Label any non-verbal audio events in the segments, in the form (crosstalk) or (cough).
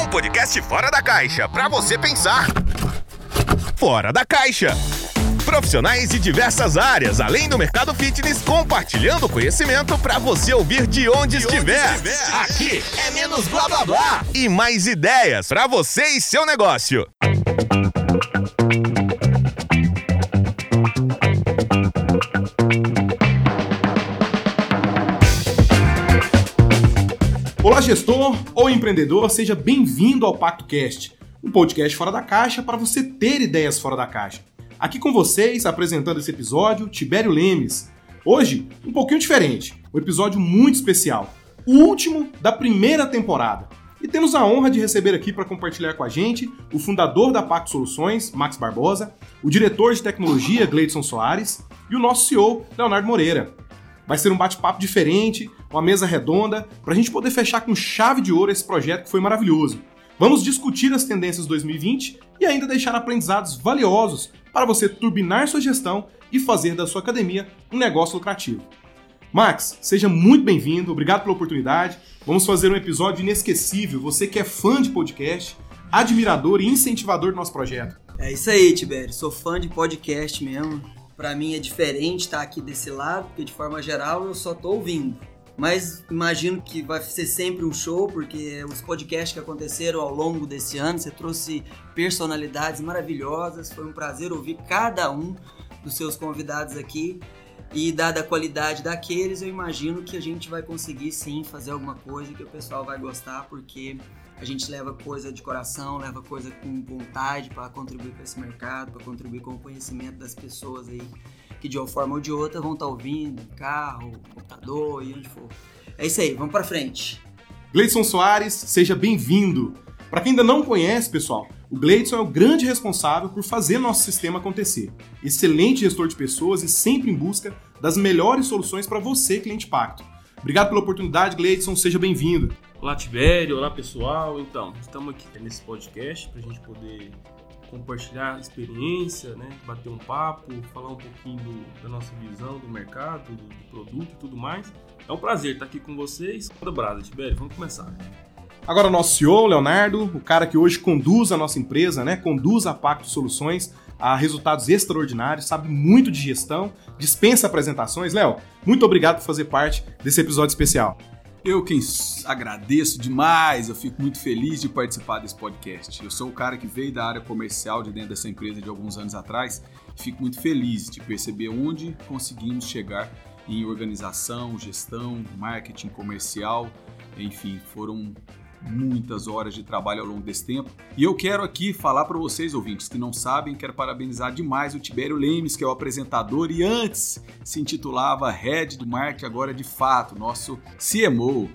Um podcast fora da caixa para você pensar. Fora da caixa. Profissionais de diversas áreas, além do mercado fitness, compartilhando conhecimento para você ouvir de onde, de estiver. onde estiver. Aqui é menos blá blá blá e mais ideias para você e seu negócio. Gestor ou empreendedor, seja bem-vindo ao Pacto Cast, um podcast fora da caixa para você ter ideias fora da caixa. Aqui com vocês, apresentando esse episódio, Tibério Lemes. Hoje, um pouquinho diferente, um episódio muito especial, o último da primeira temporada. E temos a honra de receber aqui para compartilhar com a gente o fundador da Pacto Soluções, Max Barbosa, o diretor de tecnologia, Gleidson Soares, e o nosso CEO, Leonardo Moreira. Vai ser um bate-papo diferente, uma mesa redonda, para a gente poder fechar com chave de ouro esse projeto que foi maravilhoso. Vamos discutir as tendências 2020 e ainda deixar aprendizados valiosos para você turbinar sua gestão e fazer da sua academia um negócio lucrativo. Max, seja muito bem-vindo, obrigado pela oportunidade. Vamos fazer um episódio inesquecível. Você que é fã de podcast, admirador e incentivador do nosso projeto. É isso aí, Tibério. Sou fã de podcast mesmo. Para mim é diferente estar aqui desse lado, porque de forma geral eu só tô ouvindo. Mas imagino que vai ser sempre um show, porque os podcasts que aconteceram ao longo desse ano, você trouxe personalidades maravilhosas. Foi um prazer ouvir cada um dos seus convidados aqui. E dada a qualidade daqueles, eu imagino que a gente vai conseguir sim fazer alguma coisa que o pessoal vai gostar, porque a gente leva coisa de coração, leva coisa com vontade para contribuir com esse mercado, para contribuir com o conhecimento das pessoas aí que de uma forma ou de outra vão estar tá ouvindo, carro, computador e onde for. É isso aí, vamos para frente. Gleidson Soares, seja bem-vindo. Para quem ainda não conhece, pessoal, o Gleidson é o grande responsável por fazer nosso sistema acontecer. Excelente gestor de pessoas e sempre em busca das melhores soluções para você, cliente Pacto. Obrigado pela oportunidade, Gleidson, seja bem-vindo. Olá, Tibério. Olá, pessoal. Então, estamos aqui nesse podcast para a gente poder compartilhar experiência, né? bater um papo, falar um pouquinho do, da nossa visão do mercado, do, do, produto e tudo mais. É um prazer estar aqui com vocês. Manda brasa, Tibério. Vamos começar. Agora, nosso CEO, Leonardo, o cara que hoje conduz a nossa empresa, né? conduz a Pacto Soluções a resultados extraordinários, sabe muito de gestão, dispensa apresentações. Léo, muito obrigado por fazer parte desse episódio especial. Eu quem agradeço demais, eu fico muito feliz de participar desse podcast. Eu sou o cara que veio da área comercial de dentro dessa empresa de alguns anos atrás e fico muito feliz de perceber onde conseguimos chegar em organização, gestão, marketing comercial, enfim, foram muitas horas de trabalho ao longo desse tempo. E eu quero aqui falar para vocês, ouvintes, que não sabem, quero parabenizar demais o Tibério Lemes, que é o apresentador e antes se intitulava Head do Marketing, agora de fato, nosso CMO.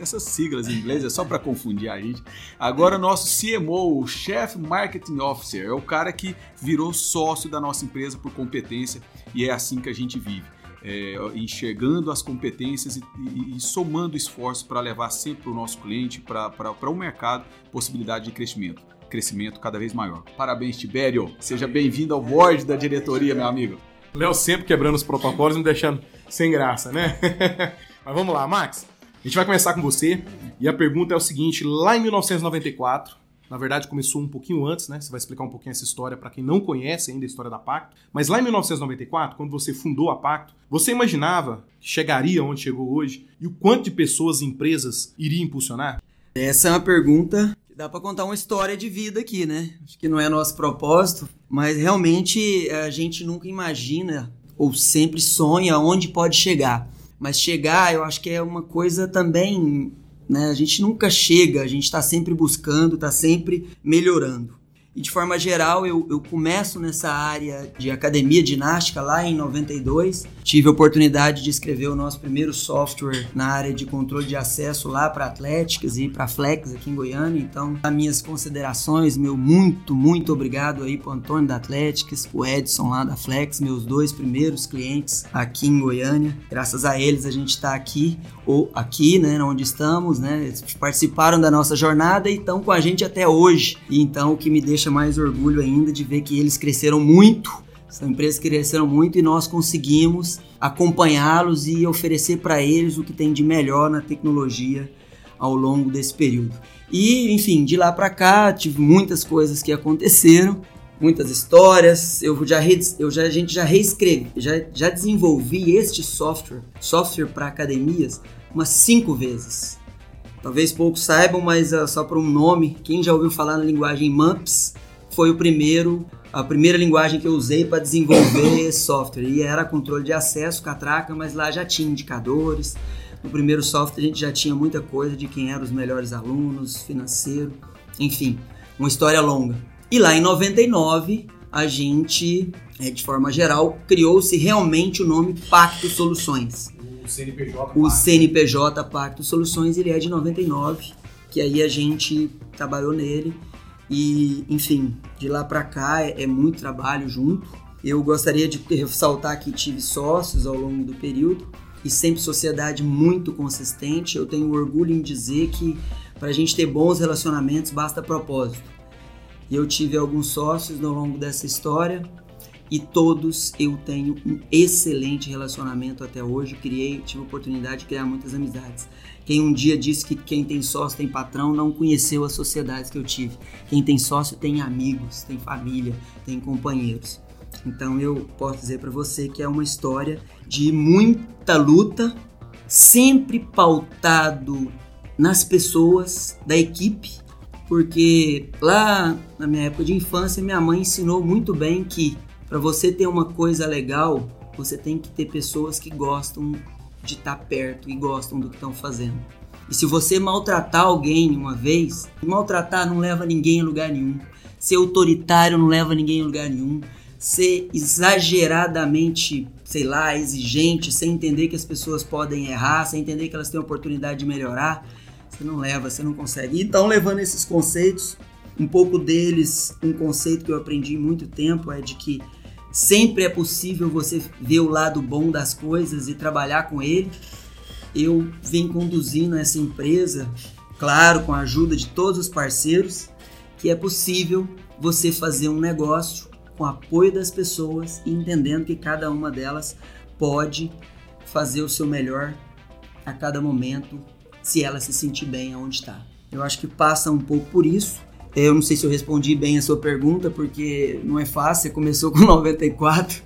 Essas siglas em inglês é só para confundir a gente. Agora, nosso CMO, o Chief Marketing Officer, é o cara que virou sócio da nossa empresa por competência e é assim que a gente vive é, enxergando as competências e, e, e somando esforço para levar sempre para o nosso cliente, para o mercado, possibilidade de crescimento. Crescimento cada vez maior. Parabéns, Tibério. Seja bem-vindo ao board da diretoria, meu amigo. Léo sempre quebrando os protocolos e me deixando sem graça, né? (laughs) Mas vamos lá, Max. A gente vai começar com você. E a pergunta é o seguinte: lá em 1994, na verdade, começou um pouquinho antes, né? Você vai explicar um pouquinho essa história para quem não conhece ainda a história da Pacto. Mas lá em 1994, quando você fundou a Pacto, você imaginava que chegaria onde chegou hoje e o quanto de pessoas e empresas iria impulsionar? Essa é uma pergunta que dá para contar uma história de vida aqui, né? Acho que não é nosso propósito, mas realmente a gente nunca imagina ou sempre sonha onde pode chegar. Mas chegar, eu acho que é uma coisa também né? A gente nunca chega, a gente está sempre buscando, está sempre melhorando. E de forma geral, eu, eu começo nessa área de academia ginástica lá em 92. Tive a oportunidade de escrever o nosso primeiro software na área de controle de acesso lá para Atléticas e para Flex aqui em Goiânia. Então, as minhas considerações, meu muito, muito obrigado aí para Antônio da Atléticas, o Edson lá da Flex, meus dois primeiros clientes aqui em Goiânia. Graças a eles a gente está aqui, ou aqui, né, onde estamos, né? Eles participaram da nossa jornada e estão com a gente até hoje. E então, o que me deixa mais orgulho ainda de ver que eles cresceram muito. São empresas que cresceram muito e nós conseguimos acompanhá-los e oferecer para eles o que tem de melhor na tecnologia ao longo desse período. E, enfim, de lá para cá, tive muitas coisas que aconteceram, muitas histórias. Eu já, eu já a gente já reescrevi, já, já desenvolvi este software, software para academias, umas cinco vezes. Talvez poucos saibam, mas uh, só por um nome, quem já ouviu falar na linguagem MUMPS foi o primeiro, a primeira linguagem que eu usei para desenvolver (coughs) software. E era controle de acesso, catraca, mas lá já tinha indicadores. No primeiro software a gente já tinha muita coisa de quem eram os melhores alunos, financeiro, enfim, uma história longa. E lá em 99 a gente, é, de forma geral, criou-se realmente o nome Pacto Soluções. O CNPJ. O CNPJ Pacto Soluções, ele é de 99, que aí a gente trabalhou nele e, enfim, de lá para cá é, é, muito trabalho junto. Eu gostaria de ressaltar que tive sócios ao longo do período e sempre sociedade muito consistente. Eu tenho orgulho em dizer que para a gente ter bons relacionamentos basta propósito. E eu tive alguns sócios ao longo dessa história e todos eu tenho um excelente relacionamento até hoje. Criei, tive a oportunidade de criar muitas amizades. Quem um dia disse que quem tem sócio tem patrão não conheceu as sociedades que eu tive. Quem tem sócio tem amigos, tem família, tem companheiros. Então eu posso dizer para você que é uma história de muita luta, sempre pautado nas pessoas da equipe, porque lá na minha época de infância minha mãe ensinou muito bem que para você ter uma coisa legal, você tem que ter pessoas que gostam de estar tá perto e gostam do que estão fazendo. E se você maltratar alguém uma vez, maltratar não leva ninguém a lugar nenhum. Ser autoritário não leva ninguém a lugar nenhum. Ser exageradamente, sei lá, exigente, sem entender que as pessoas podem errar, sem entender que elas têm a oportunidade de melhorar, você não leva, você não consegue. Então, levando esses conceitos, um pouco deles, um conceito que eu aprendi muito tempo é de que Sempre é possível você ver o lado bom das coisas e trabalhar com ele. Eu venho conduzindo essa empresa, claro, com a ajuda de todos os parceiros, que é possível você fazer um negócio com apoio das pessoas e entendendo que cada uma delas pode fazer o seu melhor a cada momento, se ela se sentir bem aonde está. Eu acho que passa um pouco por isso eu não sei se eu respondi bem a sua pergunta, porque não é fácil, você começou com (laughs) 94.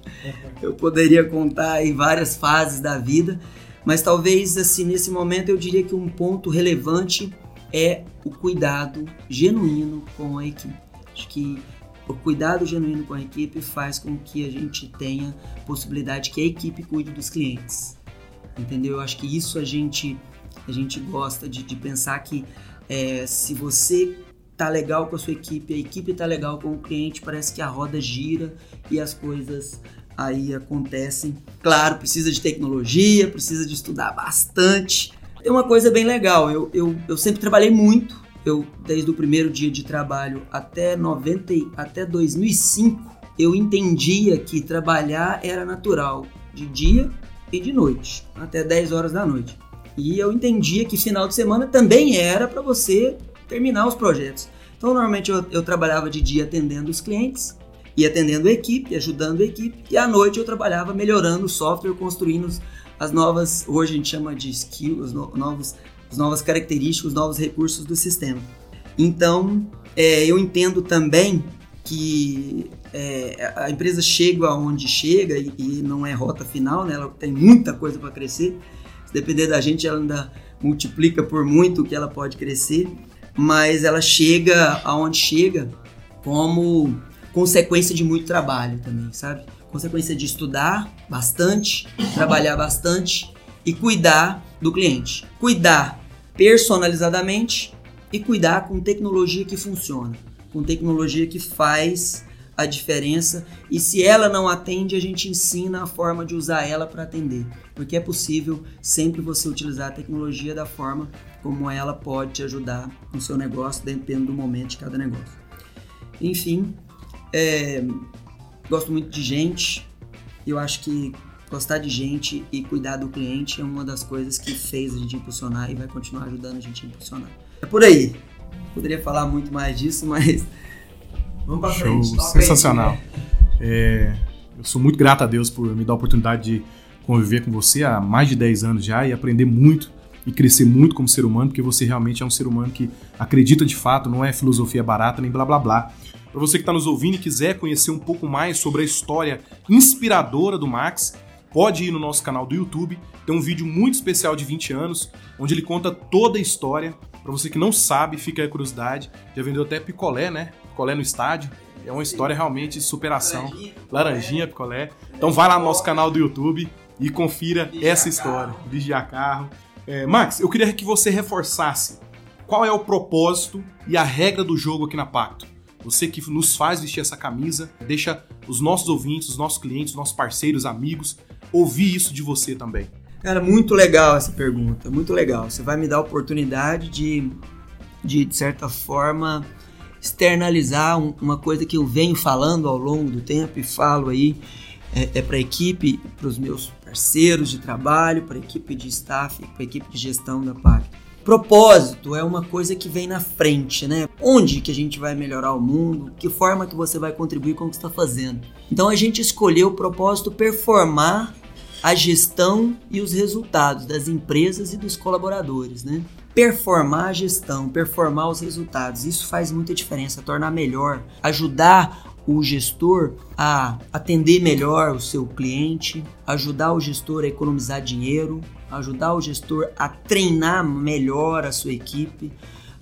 Eu poderia contar aí várias fases da vida, mas talvez assim nesse momento eu diria que um ponto relevante é o cuidado genuíno com a equipe. Acho que o cuidado genuíno com a equipe faz com que a gente tenha possibilidade que a equipe cuide dos clientes. Entendeu? Eu acho que isso a gente a gente gosta de, de pensar que é, se você tá legal com a sua equipe, a equipe tá legal com o cliente, parece que a roda gira e as coisas aí acontecem. Claro, precisa de tecnologia, precisa de estudar bastante. Tem uma coisa bem legal, eu, eu, eu sempre trabalhei muito, eu desde o primeiro dia de trabalho até 90, até 2005, eu entendia que trabalhar era natural, de dia e de noite, até 10 horas da noite. E eu entendia que final de semana também era para você terminar os projetos. Então, normalmente eu, eu trabalhava de dia atendendo os clientes e atendendo a equipe, ajudando a equipe, e à noite eu trabalhava melhorando o software, construindo as novas, hoje a gente chama de skills, novos, as novas características, os novos recursos do sistema. Então, é, eu entendo também que é, a empresa chega aonde chega e, e, não é rota final, né? ela tem muita coisa para crescer. Se depender da gente, ela ainda multiplica por muito o que ela pode crescer mas ela chega aonde chega como consequência de muito trabalho também, sabe? Consequência de estudar bastante, trabalhar bastante e cuidar do cliente. Cuidar personalizadamente e cuidar com tecnologia que funciona, com tecnologia que faz a diferença e se ela não atende, a gente ensina a forma de usar ela para atender, porque é possível sempre você utilizar a tecnologia da forma como ela pode te ajudar no seu negócio, dependendo do momento de cada negócio. Enfim, é, gosto muito de gente, eu acho que gostar de gente e cuidar do cliente é uma das coisas que fez a gente impulsionar e vai continuar ajudando a gente a impulsionar. É por aí. Poderia falar muito mais disso, mas vamos frente. Show, sensacional. Aí, né? é, eu sou muito grato a Deus por me dar a oportunidade de conviver com você há mais de 10 anos já e aprender muito e crescer muito como ser humano, porque você realmente é um ser humano que acredita de fato, não é filosofia barata nem blá blá blá. Para você que está nos ouvindo e quiser conhecer um pouco mais sobre a história inspiradora do Max, pode ir no nosso canal do YouTube. Tem um vídeo muito especial de 20 anos, onde ele conta toda a história. Para você que não sabe, fica aí a curiosidade. Já vendeu até picolé, né? Picolé no estádio. É uma história realmente de superação. Laranjinha, Laranjinha picolé. Então vai lá no nosso canal do YouTube e confira essa história. Vigiar carro. É, Max, eu queria que você reforçasse qual é o propósito e a regra do jogo aqui na Pacto. Você que nos faz vestir essa camisa, deixa os nossos ouvintes, os nossos clientes, os nossos parceiros, amigos, ouvir isso de você também. Cara, muito legal essa pergunta, muito legal. Você vai me dar a oportunidade de, de, de certa forma, externalizar um, uma coisa que eu venho falando ao longo do tempo e falo aí é, é para a equipe, para os meus parceiros de trabalho, para a equipe de staff, para a equipe de gestão da Pacto. Propósito é uma coisa que vem na frente, né? Onde que a gente vai melhorar o mundo? Que forma que você vai contribuir com o que está fazendo? Então a gente escolheu o propósito performar a gestão e os resultados das empresas e dos colaboradores, né? Performar a gestão, performar os resultados, isso faz muita diferença, tornar melhor, ajudar o gestor a atender melhor o seu cliente, ajudar o gestor a economizar dinheiro, ajudar o gestor a treinar melhor a sua equipe,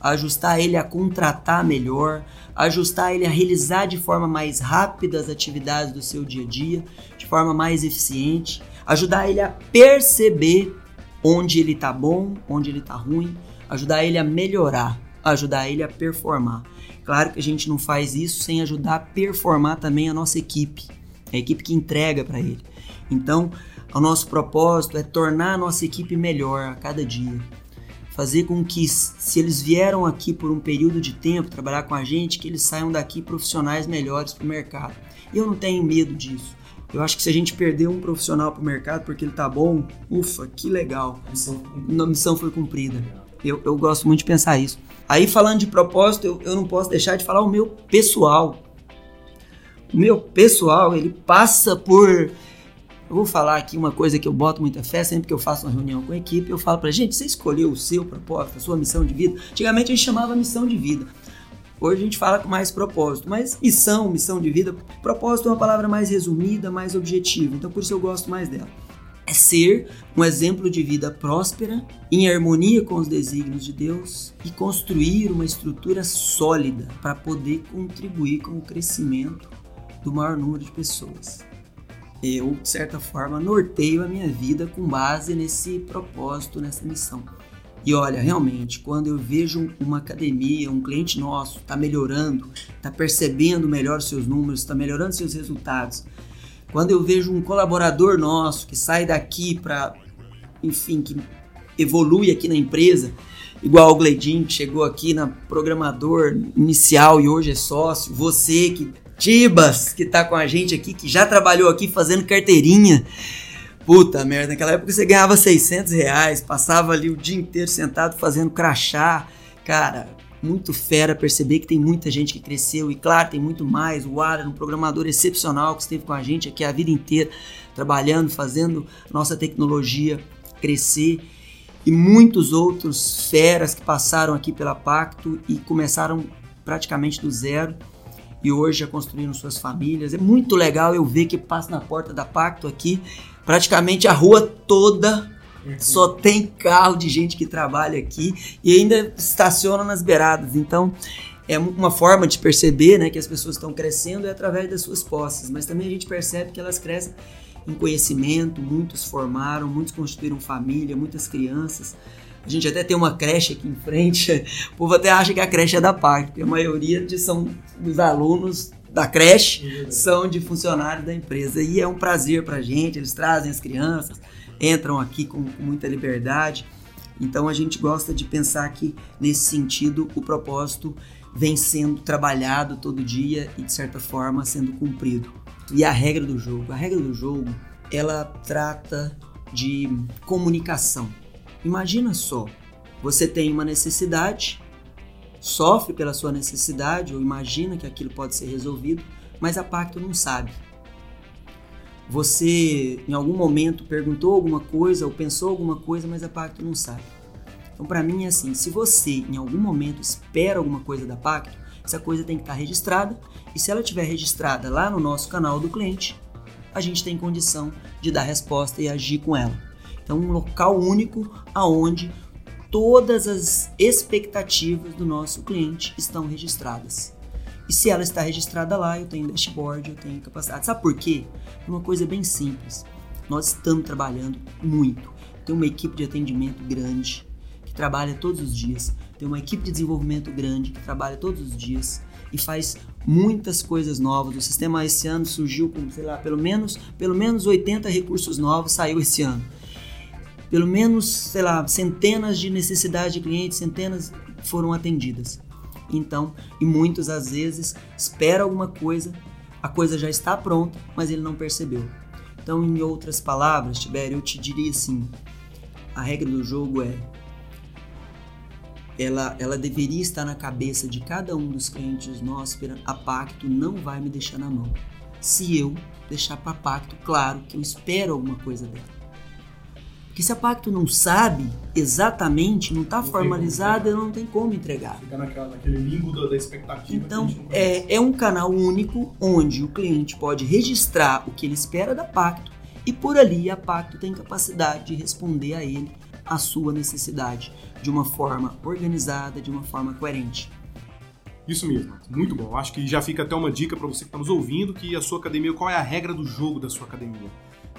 ajustar ele a contratar melhor, ajustar ele a realizar de forma mais rápida as atividades do seu dia a dia, de forma mais eficiente, ajudar ele a perceber onde ele está bom, onde ele está ruim, ajudar ele a melhorar, ajudar ele a performar. Claro que a gente não faz isso sem ajudar a performar também a nossa equipe, a equipe que entrega para ele. Então, o nosso propósito é tornar a nossa equipe melhor a cada dia. Fazer com que, se eles vieram aqui por um período de tempo trabalhar com a gente, que eles saiam daqui profissionais melhores para o mercado. Eu não tenho medo disso. Eu acho que se a gente perder um profissional para o mercado porque ele tá bom, ufa, que legal. A missão, a missão foi cumprida. Eu, eu gosto muito de pensar isso. Aí, falando de propósito, eu, eu não posso deixar de falar o meu pessoal. O meu pessoal, ele passa por eu vou falar aqui uma coisa que eu boto muita fé, sempre que eu faço uma reunião com a equipe, eu falo pra gente, você escolheu o seu propósito, a sua missão de vida? Antigamente a gente chamava missão de vida. Hoje a gente fala com mais propósito, mas missão, missão de vida, propósito é uma palavra mais resumida, mais objetiva, então por isso eu gosto mais dela. É ser um exemplo de vida próspera, em harmonia com os desígnios de Deus e construir uma estrutura sólida para poder contribuir com o crescimento do maior número de pessoas eu, de certa forma, norteio a minha vida com base nesse propósito, nessa missão. E olha, realmente, quando eu vejo uma academia, um cliente nosso está melhorando, está percebendo melhor seus números, está melhorando seus resultados, quando eu vejo um colaborador nosso que sai daqui para, enfim, que evolui aqui na empresa, igual o Gledin, que chegou aqui na programador inicial e hoje é sócio, você que Tibas, que tá com a gente aqui, que já trabalhou aqui fazendo carteirinha. Puta merda, naquela época você ganhava 600 reais, passava ali o dia inteiro sentado fazendo crachá. Cara, muito fera perceber que tem muita gente que cresceu e claro, tem muito mais. O Ara, um programador excepcional que esteve com a gente aqui a vida inteira, trabalhando, fazendo nossa tecnologia crescer. E muitos outros feras que passaram aqui pela Pacto e começaram praticamente do zero e hoje já construíram suas famílias. É muito legal eu ver que passa na porta da Pacto aqui, praticamente a rua toda só tem carro de gente que trabalha aqui e ainda estaciona nas beiradas. Então, é uma forma de perceber né, que as pessoas estão crescendo é através das suas posses, mas também a gente percebe que elas crescem em conhecimento, muitos formaram, muitos constituíram família, muitas crianças. A gente até tem uma creche aqui em frente. (laughs) O povo até acha que a creche é da PAC, porque a maioria de, são dos alunos da creche são de funcionários da empresa. E é um prazer para a gente, eles trazem as crianças, entram aqui com, com muita liberdade. Então a gente gosta de pensar que, nesse sentido, o propósito vem sendo trabalhado todo dia e, de certa forma, sendo cumprido. E a regra do jogo? A regra do jogo, ela trata de comunicação. Imagina só, você tem uma necessidade, sofre pela sua necessidade ou imagina que aquilo pode ser resolvido, mas a pacto não sabe. Você em algum momento perguntou alguma coisa ou pensou alguma coisa, mas a pacto não sabe. Então, para mim é assim: se você em algum momento espera alguma coisa da Pacto, essa coisa tem que estar registrada. E se ela estiver registrada lá no nosso canal do cliente, a gente tem condição de dar resposta e agir com ela. Então, um local único aonde todas as expectativas do nosso cliente estão registradas. E se ela está registrada lá, eu tenho dashboard, eu tenho capacidade. Sabe por quê? Uma coisa bem simples. Nós estamos trabalhando muito. Tem uma equipe de atendimento grande que trabalha todos os dias. Tem uma equipe de desenvolvimento grande que trabalha todos os dias e faz muitas coisas novas. O sistema esse ano surgiu com, sei lá, pelo menos, pelo menos 80 recursos novos saiu esse ano pelo menos, sei lá, centenas de necessidades de clientes, centenas foram atendidas. Então, e muitos às vezes espera alguma coisa, a coisa já está pronta, mas ele não percebeu. Então, em outras palavras, Tibério, eu te diria assim: a regra do jogo é ela, ela deveria estar na cabeça de cada um dos clientes nossos. A Pacto não vai me deixar na mão. Se eu deixar para Pacto claro que eu espero alguma coisa dela. Porque se a Pacto não sabe exatamente, não está formalizada, não tem como entregar. Fica naquela, naquele limbo da, da expectativa. Então, é, é um canal único onde o cliente pode registrar o que ele espera da Pacto e por ali a Pacto tem capacidade de responder a ele a sua necessidade de uma forma organizada, de uma forma coerente. Isso mesmo, muito bom. Acho que já fica até uma dica para você que está nos ouvindo que a sua academia, qual é a regra do jogo da sua academia.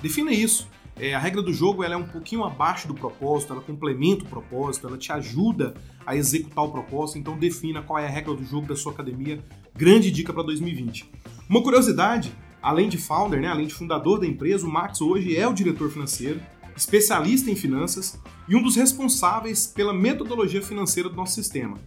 Defina isso. É, a regra do jogo ela é um pouquinho abaixo do propósito, ela complementa o propósito, ela te ajuda a executar o propósito, então defina qual é a regra do jogo da sua academia. Grande dica para 2020. Uma curiosidade, além de founder, né, além de fundador da empresa, o Max hoje é o diretor financeiro, especialista em finanças e um dos responsáveis pela metodologia financeira do nosso sistema.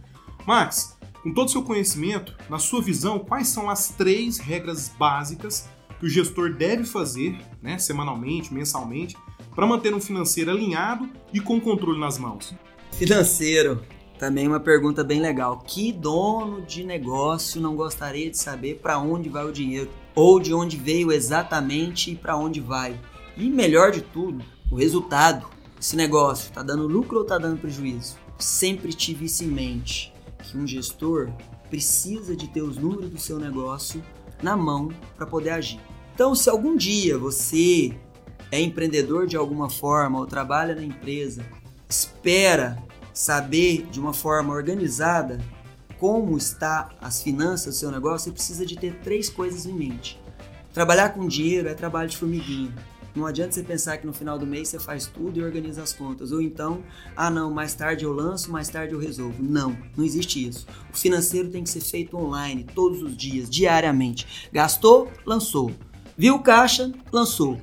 Max, com todo o seu conhecimento, na sua visão, quais são as três regras básicas que o gestor deve fazer, né, semanalmente, mensalmente, para manter um financeiro alinhado e com controle nas mãos? Financeiro. Também uma pergunta bem legal. Que dono de negócio não gostaria de saber para onde vai o dinheiro? Ou de onde veio exatamente e para onde vai? E melhor de tudo, o resultado. Esse negócio está dando lucro ou está dando prejuízo? Sempre tive isso em mente, que um gestor precisa de ter os números do seu negócio na mão para poder agir. Então, se algum dia você é empreendedor de alguma forma ou trabalha na empresa, espera saber de uma forma organizada como está as finanças do seu negócio, você precisa de ter três coisas em mente. Trabalhar com dinheiro é trabalho de formiguinha. Não adianta você pensar que no final do mês você faz tudo e organiza as contas. Ou então, ah não, mais tarde eu lanço, mais tarde eu resolvo. Não, não existe isso. O financeiro tem que ser feito online, todos os dias, diariamente. Gastou, lançou. Viu caixa, lançou.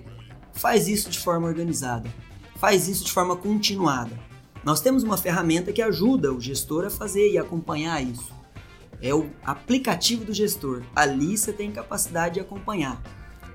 Faz isso de forma organizada. Faz isso de forma continuada. Nós temos uma ferramenta que ajuda o gestor a fazer e acompanhar isso. É o aplicativo do gestor. Ali você tem capacidade de acompanhar.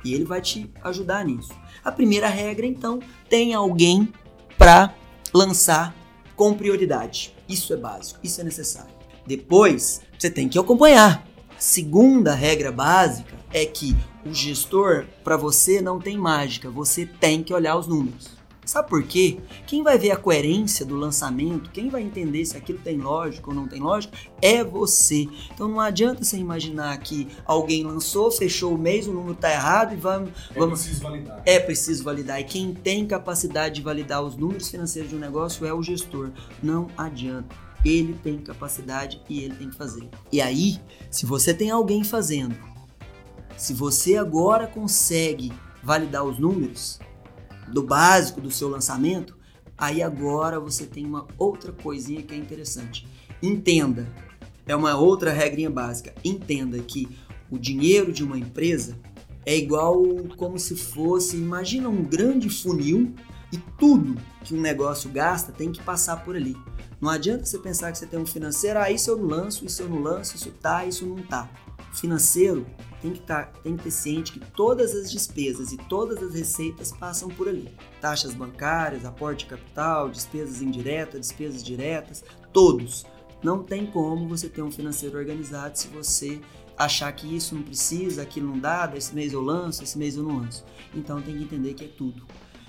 E ele vai te ajudar nisso. A primeira regra, então, tem alguém para lançar com prioridade. Isso é básico, isso é necessário. Depois, você tem que acompanhar. A segunda regra básica é que o gestor, para você, não tem mágica, você tem que olhar os números. Sabe por quê? Quem vai ver a coerência do lançamento, quem vai entender se aquilo tem lógica ou não tem lógica, é você. Então não adianta você imaginar que alguém lançou, fechou o mês, o número está errado e vamos. É vamos... preciso validar. É preciso validar. E quem tem capacidade de validar os números financeiros de um negócio é o gestor. Não adianta. Ele tem capacidade e ele tem que fazer. E aí, se você tem alguém fazendo, se você agora consegue validar os números, do básico do seu lançamento, aí agora você tem uma outra coisinha que é interessante. Entenda, é uma outra regrinha básica. Entenda que o dinheiro de uma empresa é igual como se fosse, imagina um grande funil e tudo que um negócio gasta tem que passar por ali. Não adianta você pensar que você tem um financeiro, ah, isso eu não lanço, isso eu não lanço, isso tá, isso não tá. Financeiro tem que, tá, tem que ter ciente que todas as despesas e todas as receitas passam por ali. Taxas bancárias, aporte de capital, despesas indiretas, despesas diretas, todos. Não tem como você ter um financeiro organizado se você achar que isso não precisa, aquilo não dá, esse mês eu lanço, esse mês eu não lanço. Então tem que entender que é tudo.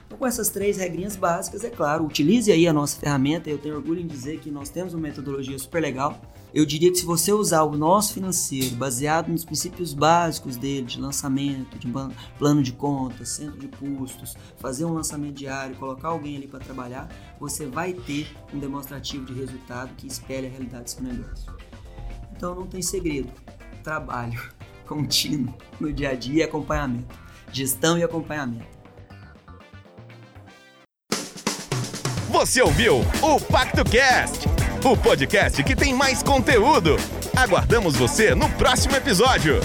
Então, com essas três regrinhas básicas, é claro, utilize aí a nossa ferramenta. Eu tenho orgulho em dizer que nós temos uma metodologia super legal. Eu diria que se você usar o nosso financeiro baseado nos princípios básicos dele, de lançamento, de plano de contas, centro de custos, fazer um lançamento diário, colocar alguém ali para trabalhar, você vai ter um demonstrativo de resultado que espelhe a realidade do seu negócio. Então não tem segredo. Trabalho (laughs) contínuo no dia a dia e acompanhamento. Gestão e acompanhamento. Você ouviu o Pacto Cast, o podcast que tem mais conteúdo. Aguardamos você no próximo episódio.